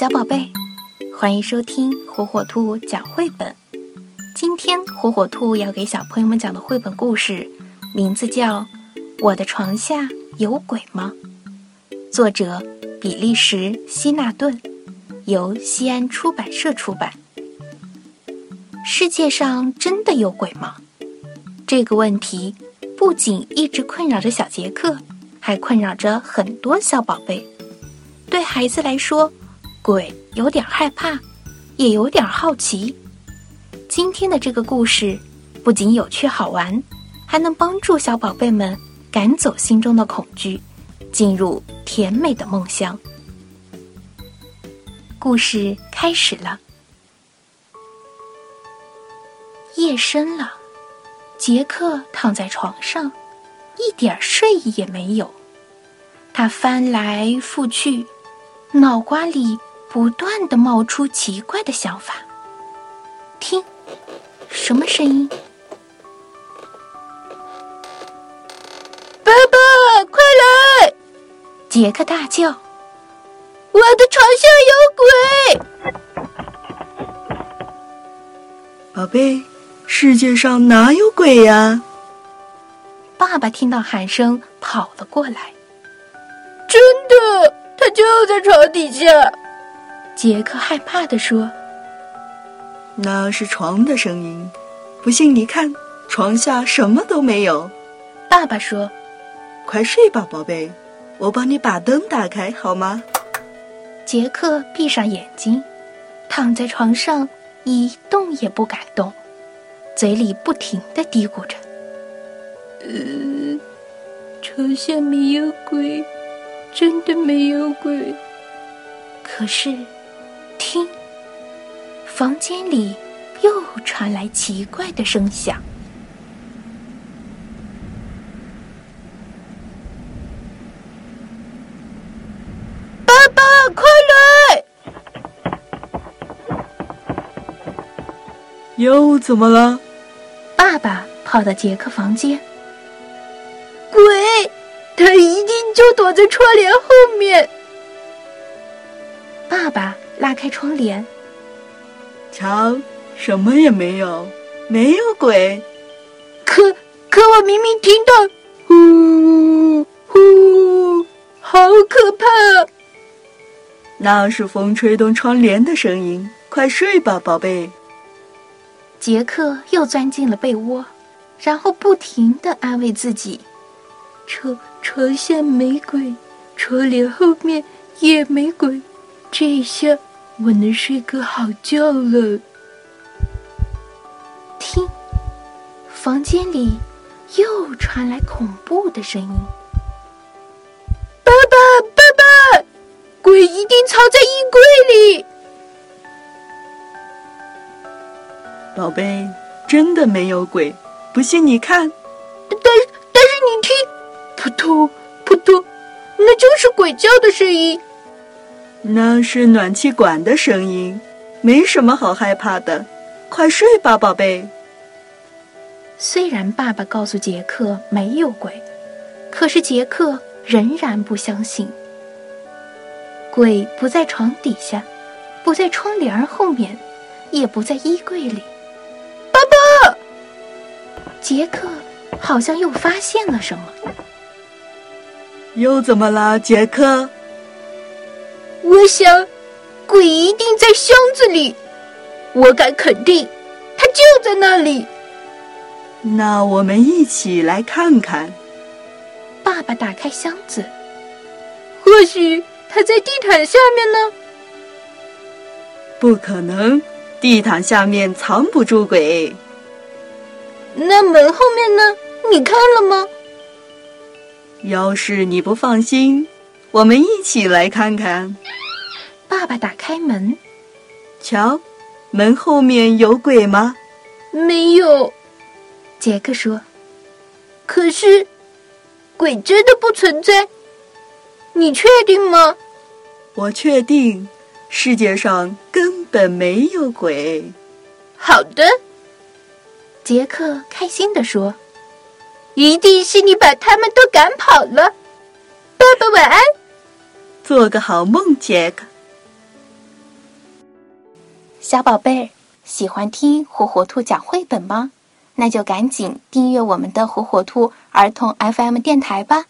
小宝贝，欢迎收听火火兔讲绘本。今天火火兔要给小朋友们讲的绘本故事，名字叫《我的床下有鬼吗》。作者比利时·希纳顿，由西安出版社出版。世界上真的有鬼吗？这个问题不仅一直困扰着小杰克，还困扰着很多小宝贝。对孩子来说，鬼有点害怕，也有点好奇。今天的这个故事不仅有趣好玩，还能帮助小宝贝们赶走心中的恐惧，进入甜美的梦乡。故事开始了。夜深了，杰克躺在床上，一点睡意也没有。他翻来覆去，脑瓜里不断的冒出奇怪的想法。听，什么声音？爸爸，快来！杰克大叫：“我的床下有鬼！”宝贝。世界上哪有鬼呀？爸爸听到喊声跑了过来。真的，他就在床底下。杰克害怕地说：“那是床的声音，不信你看，床下什么都没有。”爸爸说：“快睡吧，宝贝，我帮你把灯打开好吗？”杰克闭上眼睛，躺在床上一动也不敢动。嘴里不停的嘀咕着：“呃，床下没有鬼，真的没有鬼。可是，听，房间里又传来奇怪的声响。爸爸，快来！又怎么了？”爸爸跑到杰克房间，鬼，他一定就躲在窗帘后面。爸爸拉开窗帘，瞧，什么也没有，没有鬼。可可，我明明听到呼呼，好可怕！啊那是风吹动窗帘的声音。快睡吧，宝贝。杰克又钻进了被窝，然后不停的安慰自己：“床床下没鬼，窗帘后面也没鬼，这下我能睡个好觉了。”听，房间里又传来恐怖的声音：“爸爸，爸爸，鬼一定藏在衣柜里。”宝贝，真的没有鬼，不信你看。但但是你听，扑通扑通，那就是鬼叫的声音。那是暖气管的声音，没什么好害怕的。快睡吧，宝贝。虽然爸爸告诉杰克没有鬼，可是杰克仍然不相信。鬼不在床底下，不在窗帘后面，也不在衣柜里。爸爸杰克好像又发现了什么。又怎么了，杰克？我想，鬼一定在箱子里。我敢肯定，他就在那里。那我们一起来看看。爸爸打开箱子，或许他在地毯下面呢。不可能，地毯下面藏不住鬼。那门后面呢？你看了吗？要是你不放心，我们一起来看看。爸爸打开门，瞧，门后面有鬼吗？没有。杰克说：“可是，鬼真的不存在？你确定吗？”我确定，世界上根本没有鬼。好的。杰克开心地说：“一定是你把他们都赶跑了。”爸爸晚安，做个好梦，杰克。小宝贝儿，喜欢听火火兔讲绘本吗？那就赶紧订阅我们的火火兔儿童 FM 电台吧。